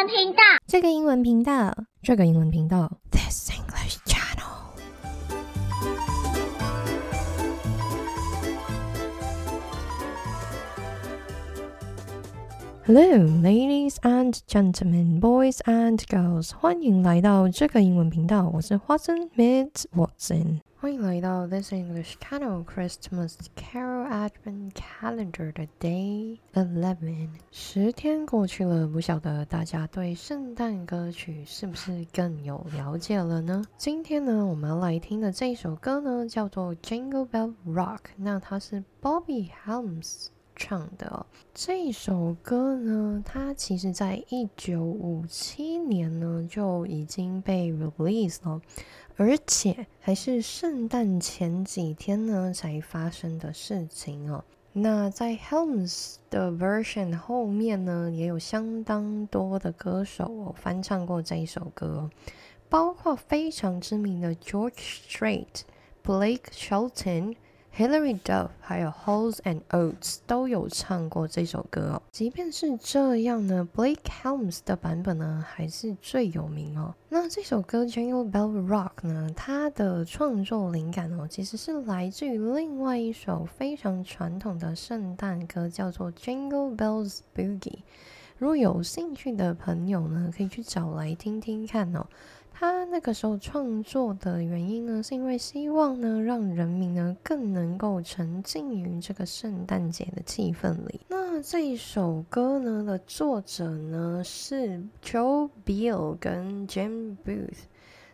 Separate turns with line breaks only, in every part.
文频道，
这个英文频道，这个英文频道，This English Channel。Hello, ladies and gentlemen, boys and girls，欢迎来到这个英文频道，我是 Watson Miss Watson。 欢迎来到 This English Channel Christmas Carol Advent Calendar 的 Day Eleven。十天过去了，不晓得大家对圣诞歌曲是不是更有了解了呢？今天呢，我们要来听的这首歌呢，叫做 Jingle Bell Rock。那它是 Bobby Helms。唱的这首歌呢，它其实在一九五七年呢就已经被 release 了，而且还是圣诞前几天呢才发生的事情哦。那在 Helms 的 version 后面呢，也有相当多的歌手翻唱过这一首歌，包括非常知名的 George Strait、Blake Shelton。Hilary Duff 还有 Holes and Oates 都有唱过这首歌哦。即便是这样呢，Blake Helms 的版本呢还是最有名哦。那这首歌 Jingle Bell Rock 呢，它的创作灵感哦，其实是来自于另外一首非常传统的圣诞歌，叫做 Jingle Bells Boogie。如果有兴趣的朋友呢，可以去找来听听看哦。他那个时候创作的原因呢，是因为希望呢，让人民呢更能够沉浸于这个圣诞节的气氛里。那这一首歌呢的作者呢是 Joe Bill 跟 Jim Booth。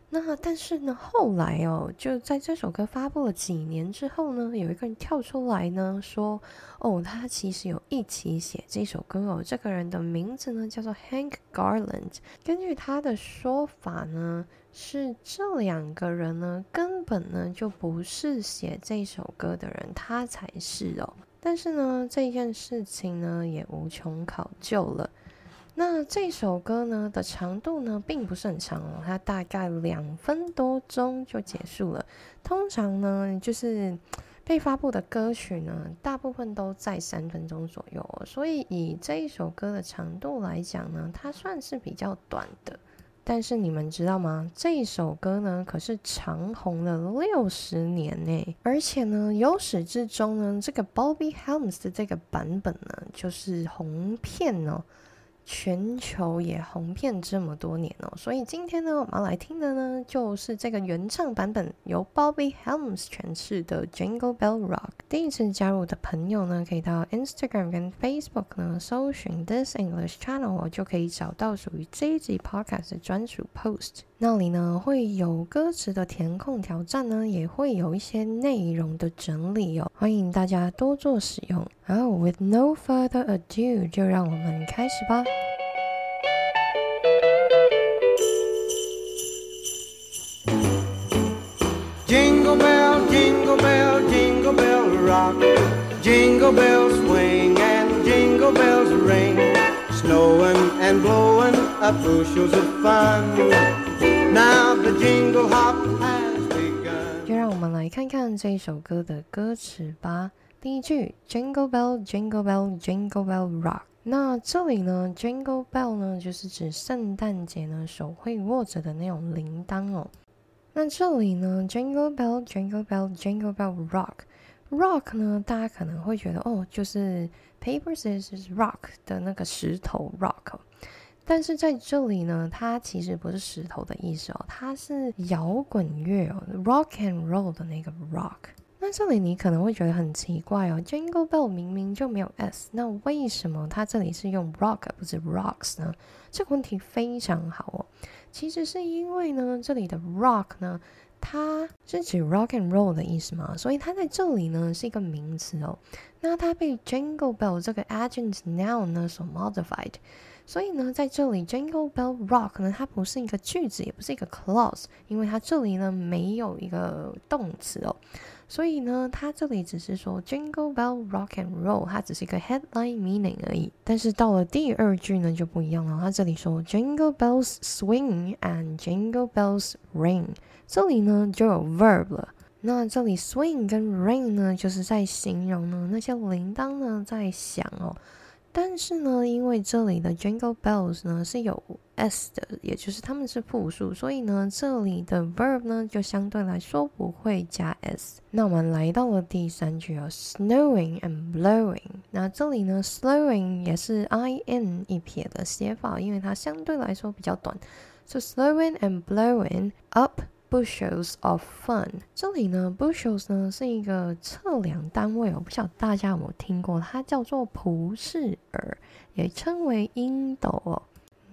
那但是呢，后来哦，就在这首歌发布了几年之后呢，有一个人跳出来呢说，哦，他其实有一起写这首歌哦，这个人的名字呢叫做 Hank Garland。根据他的说法呢，是这两个人呢根本呢就不是写这首歌的人，他才是哦。但是呢，这件事情呢也无从考究了。那这首歌呢的长度呢并不是很长哦，它大概两分多钟就结束了。通常呢就是被发布的歌曲呢，大部分都在三分钟左右，所以以这一首歌的长度来讲呢，它算是比较短的。但是你们知道吗？这一首歌呢可是长红了六十年呢，而且呢由始至终呢，这个 Bobby Helms 的这个版本呢就是红片哦。全球也红遍这么多年哦，所以今天呢，我们要来听的呢，就是这个原唱版本由 Bobby Helms 诠释的 Jingle Bell Rock。第一次加入的朋友呢，可以到 Instagram 跟 Facebook 呢搜寻 This English Channel，就可以找到属于这一集 Podcast 的专属 Post。那里呢会有歌词的填空挑战呢，也会有一些内容的整理哦，欢迎大家多做使用。然后，with no further ado，就让我们开始吧。Jingle bell, jingle bell, jingle bell rock, jingle bells swing and jingle bells ring, snowing and blowing up bushels of fun. 就让我们来看看这首歌的歌词吧。第一句，Jingle bell, Jingle bell, Jingle bell rock。那这里呢，Jingle bell 呢，就是指圣诞节呢手会握着的那种铃铛哦。那这里呢，Jingle bell, Jingle bell, Jingle bell rock。Rock 呢，大家可能会觉得哦，就是 paper scissors rock 的那个石头 rock。但是在这里呢，它其实不是石头的意思哦，它是摇滚乐哦，rock and roll 的那个 rock。那这里你可能会觉得很奇怪哦，Jingle Bell 明明就没有 s，那为什么它这里是用 rock 而不是 rocks 呢？这个问题非常好哦，其实是因为呢，这里的 rock 呢，它是指 rock and roll 的意思嘛，所以它在这里呢是一个名词哦，那它被 Jingle Bell 这个 agent noun 呢所 modified。所以呢，在这里，Jingle Bell Rock 呢，它不是一个句子，也不是一个 clause，因为它这里呢没有一个动词哦。所以呢，它这里只是说 Jingle Bell Rock and Roll，它只是一个 headline meaning 而已。但是到了第二句呢就不一样了，它这里说 Jingle Bells Swing and Jingle Bells Ring，这里呢就有 verb 了。那这里 swing 跟 ring 呢，就是在形容呢那些铃铛呢在响哦。但是呢，因为这里的 Jingle Bells 呢是有 s 的，也就是它们是复数，所以呢，这里的 verb 呢就相对来说不会加 s。那我们来到了第三句哦，snowing and blowing。那这里呢，slowing 也是 i n 一撇的写法，因为它相对来说比较短。So slowing and blowing up。Bushels of fun，这里呢，bushels 呢是一个测量单位哦，不晓得大家有没有听过，它叫做普氏尔，也称为英斗哦。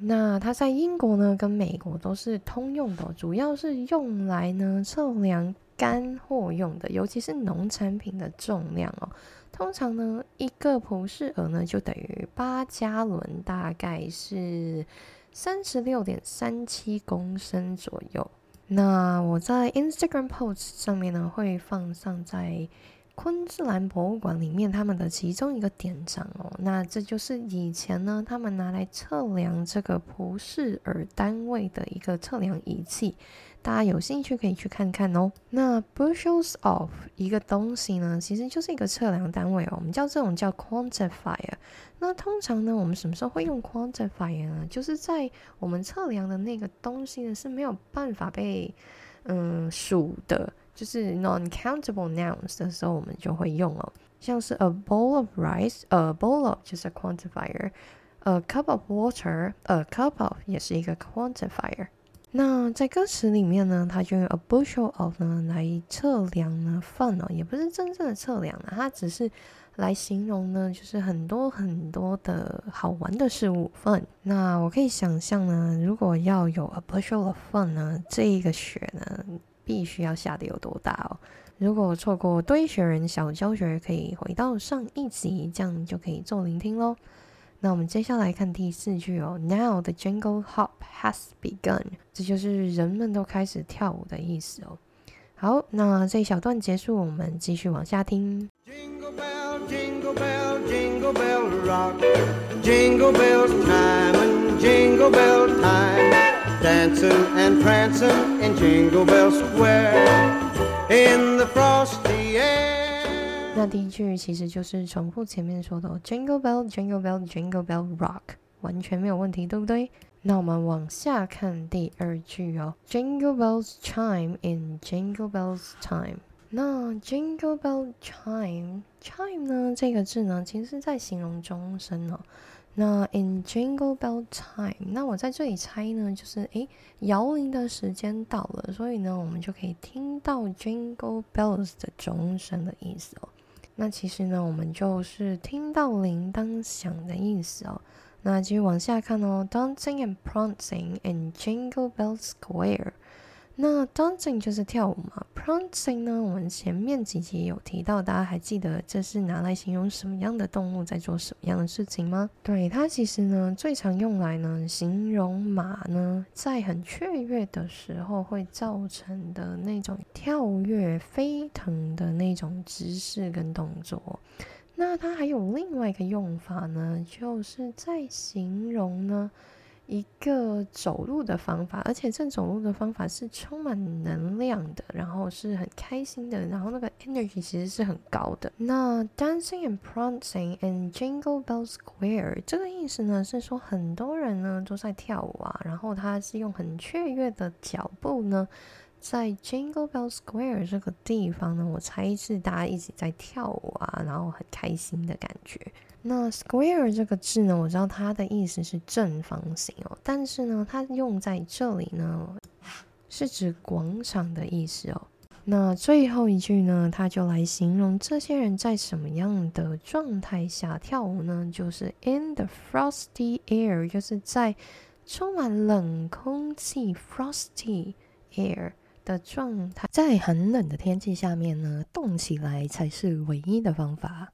那它在英国呢跟美国都是通用的，主要是用来呢测量干货用的，尤其是农产品的重量哦。通常呢，一个普氏尔呢就等于八加仑，大概是三十六点三七公升左右。那我在 Instagram post 上面呢，会放上在昆士兰博物馆里面他们的其中一个典章哦。那这就是以前呢，他们拿来测量这个普氏尔单位的一个测量仪器。大家有兴趣可以去看看哦。那 bushels of 一个东西呢，其实就是一个测量单位哦。我们叫这种叫 quantifier。那通常呢，我们什么时候会用 quantifier 呢？就是在我们测量的那个东西呢是没有办法被嗯数的，就是 non-countable nouns 的时候，我们就会用哦。像是 a bowl of rice，a bowl of 就是 quantifier，a cup of water，a cup of 也是一个 quantifier。那在歌词里面呢，它就用 a bushel of 呢来测量呢饭哦，也不是真正的测量呢，它只是来形容呢，就是很多很多的好玩的事物饭。那我可以想象呢，如果要有 a bushel of fun 呢，这一个雪呢，必须要下的有多大哦？如果错过堆雪人小教学，可以回到上一集，这样就可以做聆听喽。那我们接下来看第四句哦。Now the jingle hop has begun，这就是人们都开始跳舞的意思哦。好，那这一小段结束，我们继续往下听。Jingle bell, jingle bell, jingle bell rock. Jingle bell time and jingle bell time. Dancing and prancing in Jingle Bell Square in the frosty air. 那第一句其实就是重复前面说的 Jingle Bell, Jingle Bell, Jingle Bell Rock，完全没有问题，对不对？那我们往下看第二句哦，Jingle bells chime in Jingle bells time。 那 Jingle bell chime，chime 呢这个字呢，其实是在形容钟声哦。那 in Jingle bell time，那我在这里猜呢，就是诶，摇铃的时间到了，所以呢，我们就可以听到 Jingle bells 的钟声的意思哦。那其实呢，我们就是听到铃铛响的意思哦。那继续往下看哦，dancing and prancing in Jingle Bell Square。那 dancing 就是跳舞嘛，prancing 呢，我们前面几集有提到，大家还记得这是拿来形容什么样的动物在做什么样的事情吗？对，它其实呢，最常用来呢，形容马呢，在很雀跃的时候会造成的那种跳跃、飞腾的那种姿势跟动作。那它还有另外一个用法呢，就是在形容呢。一个走路的方法，而且这走路的方法是充满能量的，然后是很开心的，然后那个 energy 其实是很高的。那 dancing and prancing in Jingle Bell Square 这个意思呢，是说很多人呢都在跳舞啊，然后他是用很雀跃的脚步呢，在 Jingle Bell Square 这个地方呢，我猜是大家一起在跳舞啊，然后很开心的感觉。那 square 这个字呢，我知道它的意思是正方形哦，但是呢，它用在这里呢，是指广场的意思哦。那最后一句呢，它就来形容这些人在什么样的状态下跳舞呢？就是 in the frosty air，就是在充满冷空气 frosty air 的状态，在很冷的天气下面呢，动起来才是唯一的方法。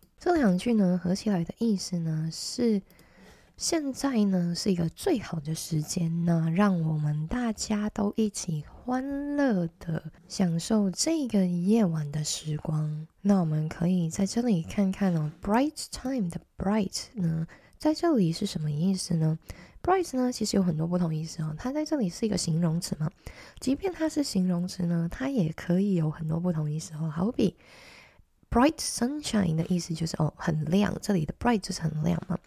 这两句呢合起来的意思呢是，现在呢是一个最好的时间，那让我们大家都一起欢乐的享受这个夜晚的时光。那我们可以在这里看看哦，bright time 的 bright 呢，在这里是什么意思呢？bright 呢其实有很多不同意思哦，它在这里是一个形容词嘛，即便它是形容词呢，它也可以有很多不同意思哦。好比 bright sunshine 的意思就是哦很亮，这里的 bright 就是很亮嘛。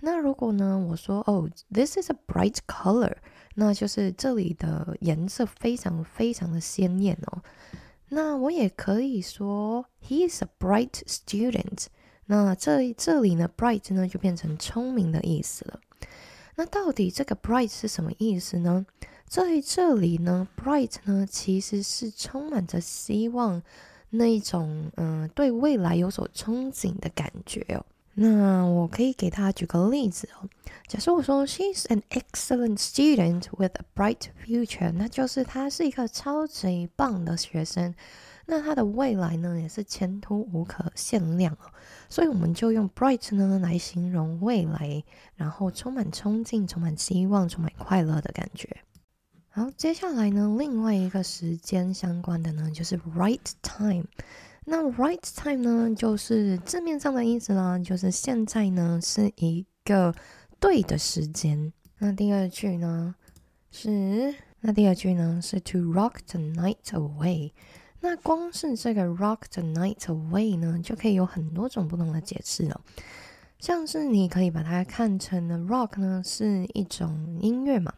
那如果呢？我说哦，this is a bright color，那就是这里的颜色非常非常的鲜艳哦。那我也可以说，he is a bright student。那这这里呢，bright 呢就变成聪明的意思了。那到底这个 bright 是什么意思呢？在这里呢，bright 呢其实是充满着希望，那一种嗯对未来有所憧憬的感觉哦。那我可以给他举个例子哦。假设我说 She's an excellent student with a bright future，那就是她是一个超级棒的学生。那她的未来呢，也是前途无可限量哦。所以我们就用 bright 呢来形容未来，然后充满冲劲、充满希望、充满快乐的感觉。好，接下来呢，另外一个时间相关的呢，就是 right time。那 right time 呢，就是字面上的意思啦，就是现在呢是一个对的时间。那第二句呢是，那第二句呢是 to rock the night away。那光是这个 rock the night away 呢，就可以有很多种不同的解释了。像是你可以把它看成呢，rock 呢是一种音乐嘛。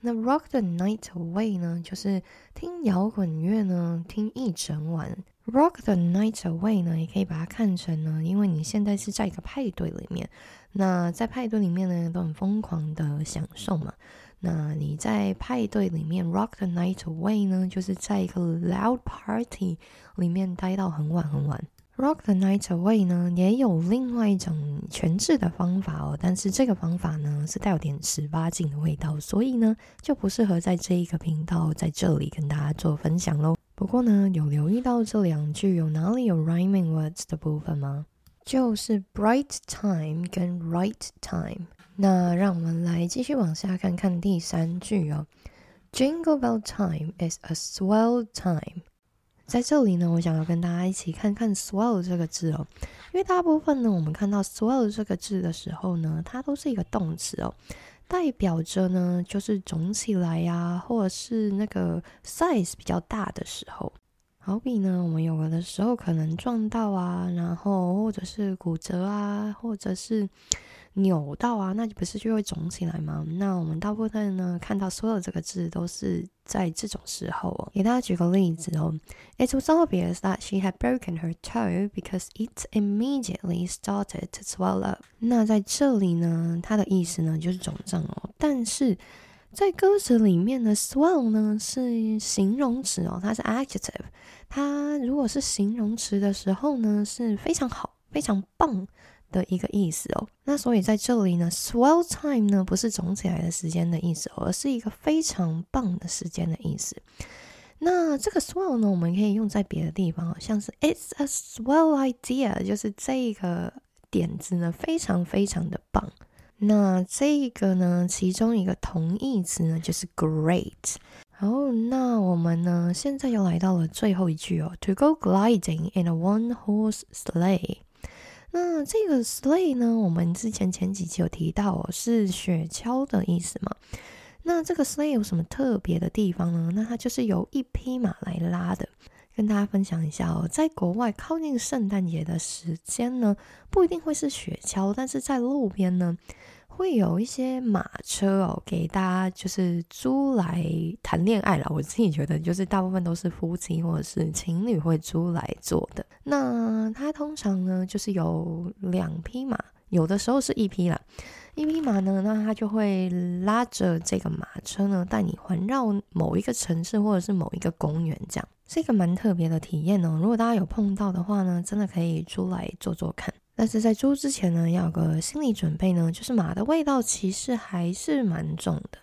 那 rock the night away 呢，就是听摇滚乐呢，听一整晚。Rock the night away 呢，也可以把它看成呢，因为你现在是在一个派对里面，那在派对里面呢，都很疯狂的享受嘛。那你在派对里面 rock the night away 呢，就是在一个 loud party 里面待到很晚很晚。Rock the night away 呢，也有另外一种诠释的方法哦，但是这个方法呢，是带有点十八禁的味道，所以呢，就不适合在这一个频道在这里跟大家做分享喽。不过呢，有留意到这两句有哪里有 rhyming words 的部分吗？就是 bright time 跟 right time。那让我们来继续往下看看第三句哦。Jingle bell time is a swell time。在这里呢，我想要跟大家一起看看 swell 这个字哦，因为大部分呢，我们看到 swell 这个字的时候呢，它都是一个动词哦。代表着呢，就是肿起来呀，或者是那个 size 比较大的时候，好比呢，我们有的时候可能撞到啊，然后或者是骨折啊，或者是。扭到啊，那不是就会肿起来吗？那我们大部分呢看到所有这个字都是在这种时候哦。给大家举个例子哦，It was obvious that she had broken her toe because it immediately started to swell up。那在这里呢，它的意思呢就是肿胀哦。但是在歌词里面呢，swell 呢是形容词哦，它是 adjective。它如果是形容词的时候呢，是非常好、非常棒。的一个意思哦，那所以在这里呢，swell time 呢不是肿起来的时间的意思，而是一个非常棒的时间的意思。那这个 swell 呢，我们可以用在别的地方，像是 it's a swell idea，就是这个点子呢非常非常的棒。那这个呢，其中一个同义词呢就是 great。好，那我们呢现在又来到了最后一句哦，to go gliding in a one-horse sleigh。那这个 sleigh 呢？我们之前前几期有提到哦，是雪橇的意思嘛？那这个 sleigh 有什么特别的地方呢？那它就是由一匹马来拉的。跟大家分享一下哦，在国外靠近圣诞节的时间呢，不一定会是雪橇，但是在路边呢。会有一些马车哦，给大家就是租来谈恋爱了。我自己觉得，就是大部分都是夫妻或者是情侣会租来坐的。那它通常呢，就是有两匹马，有的时候是一匹啦。一匹马呢，那它就会拉着这个马车呢，带你环绕某一个城市或者是某一个公园，这样是一个蛮特别的体验哦。如果大家有碰到的话呢，真的可以租来坐坐看。但是在租之前呢，要有个心理准备呢，就是马的味道其实还是蛮重的。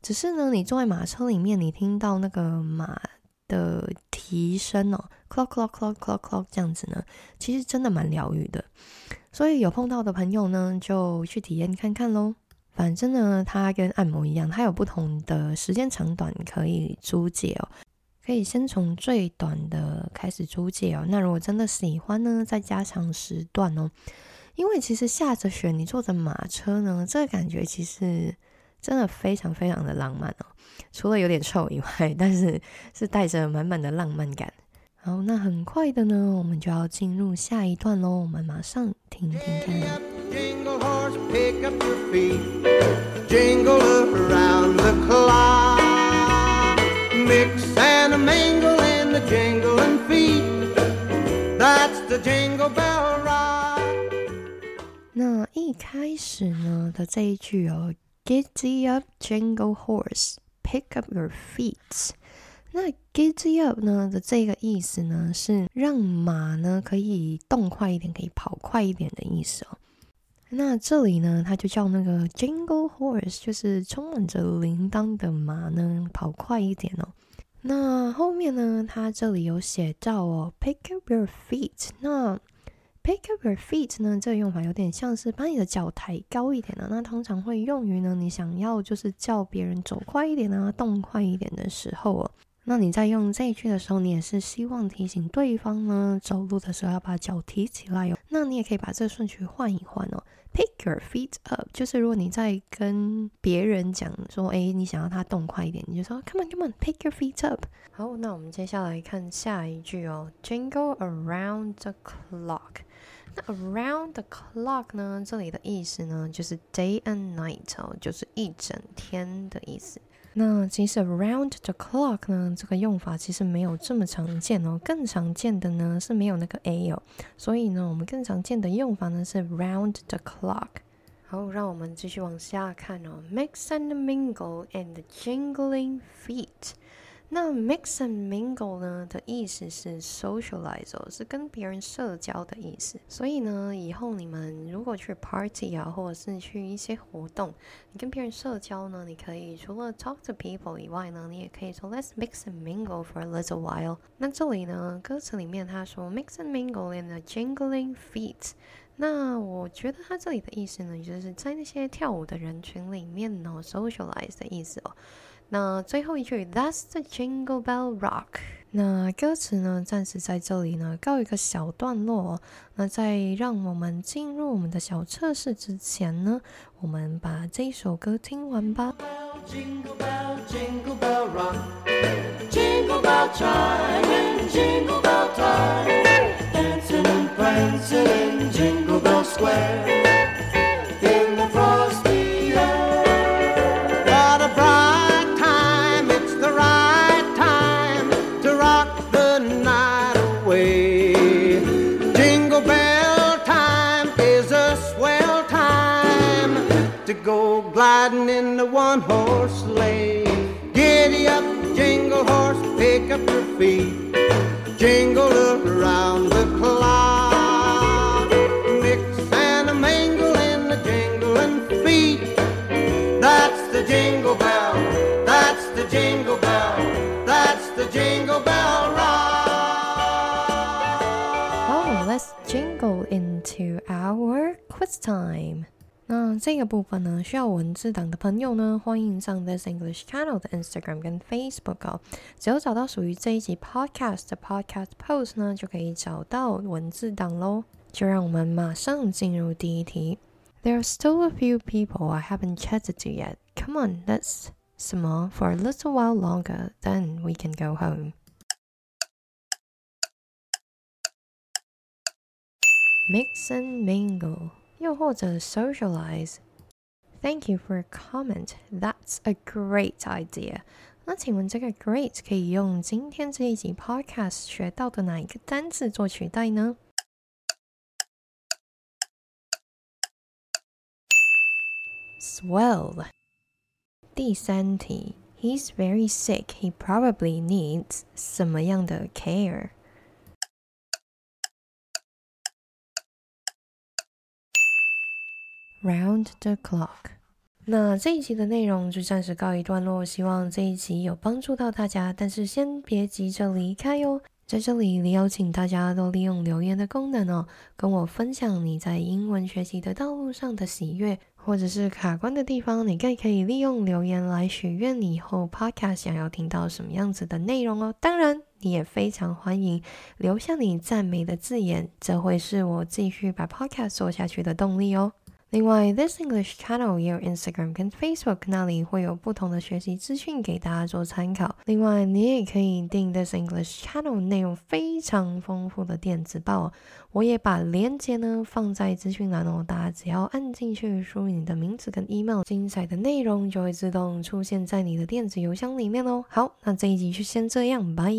只是呢，你坐在马车里面，你听到那个马的蹄声哦，clock clock clock clock clock 这样子呢，其实真的蛮疗愈的。所以有碰到的朋友呢，就去体验看看喽。反正呢，它跟按摩一样，它有不同的时间长短可以租借哦。可以先从最短的开始租借哦。那如果真的喜欢呢，再加长时段哦。因为其实下着雪，你坐着马车呢，这个感觉其实真的非常非常的浪漫哦。除了有点臭以外，但是是带着满满的浪漫感。好，那很快的呢，我们就要进入下一段喽。我们马上听听看。开始呢的这一句哦，Giddy up, jingle horse, pick up your feet。那 Giddy up 呢的这个意思呢，是让马呢可以动快一点，可以跑快一点的意思哦。那这里呢，它就叫那个 Jingle Horse，就是充满着铃铛的马呢，跑快一点哦。那后面呢，它这里有写到哦，Pick up your feet。那 Pick up your feet 呢，这个用法有点像是把你的脚抬高一点的。那通常会用于呢，你想要就是叫别人走快一点啊，动快一点的时候哦。那你在用这一句的时候，你也是希望提醒对方呢，走路的时候要把脚提起来哦。那你也可以把这个顺序换一换哦。Pick your feet up，就是如果你在跟别人讲说，哎，你想要他动快一点，你就说 Come on, come on, pick your feet up。好，那我们接下来看下一句哦，Jingle around the clock。那 around the clock 呢，这里的意思呢，就是 day and night 哦，就是一整天的意思。那其实 around the clock 呢，这个用法其实没有这么常见哦，更常见的呢是没有那个 a 哦，所以呢，我们更常见的用法呢是 round the clock。好，让我们继续往下看哦，mix and mingle and jingling feet。那 mix and mingle 呢的意思是 socialize，是跟别人社交的意思。所以呢，以后你们如果去 party 啊，或者是去一些活动，你跟别人社交呢，你可以除了 talk to people 以外呢，你也可以说 let's mix and mingle for a little while。那这里呢，歌词里面他说 mix and mingle in the jingling feet。那我觉得他这里的意思呢，就是在那些跳舞的人群里面呢，socialize 的意思哦。那最后一句，That's the Jingle Bell Rock。那歌词呢，暂时在这里呢告一个小段落。那在让我们进入我们的小测试之前呢，我们把这一首歌听完吧。Square. Horse sleigh. Giddy up, jingle horse, pick up your feet, jingle around the clock. Mix and a mingle in the jingling feet. That's the jingle bell, that's the jingle bell, that's the jingle bell rock. Oh, let's jingle into our quiz time. 那这个部分呢，需要文字档的朋友呢，欢迎上 This English Channel 的 Instagram 跟 Facebook 哦。只要找到属于这一集 Podcast 的 Podcast Post 呢，就可以找到文字档喽。就让我们马上进入第一题。There are still a few people I haven't chatted to yet. Come on, let's smile for a little while longer, then we can go home. Mix and mingle. 又或者 socialize。Thank you for your comment. That's a great idea. 那请问这个 great 可以用今天这一集 podcast 学到的哪一个单词做取代呢？Swell。第三题，He's very sick. He probably needs 什么样的 Round the clock。那这一集的内容就暂时告一段落，希望这一集有帮助到大家。但是先别急着离开哟，在这里，邀请大家都利用留言的功能哦，跟我分享你在英文学习的道路上的喜悦，或者是卡关的地方，你更可以利用留言来许愿你以后 podcast 想要听到什么样子的内容哦。当然，你也非常欢迎留下你赞美的字眼，这会是我继续把 podcast 做下去的动力哦。另外，This English Channel 也有 Instagram 跟 Facebook，那里会有不同的学习资讯给大家做参考。另外，你也可以订 This English Channel 内容非常丰富的电子报，我也把链接呢放在资讯栏哦。大家只要按进去，输入你的名字跟 email，精彩的内容就会自动出现在你的电子邮箱里面哦。好，那这一集就先这样，拜。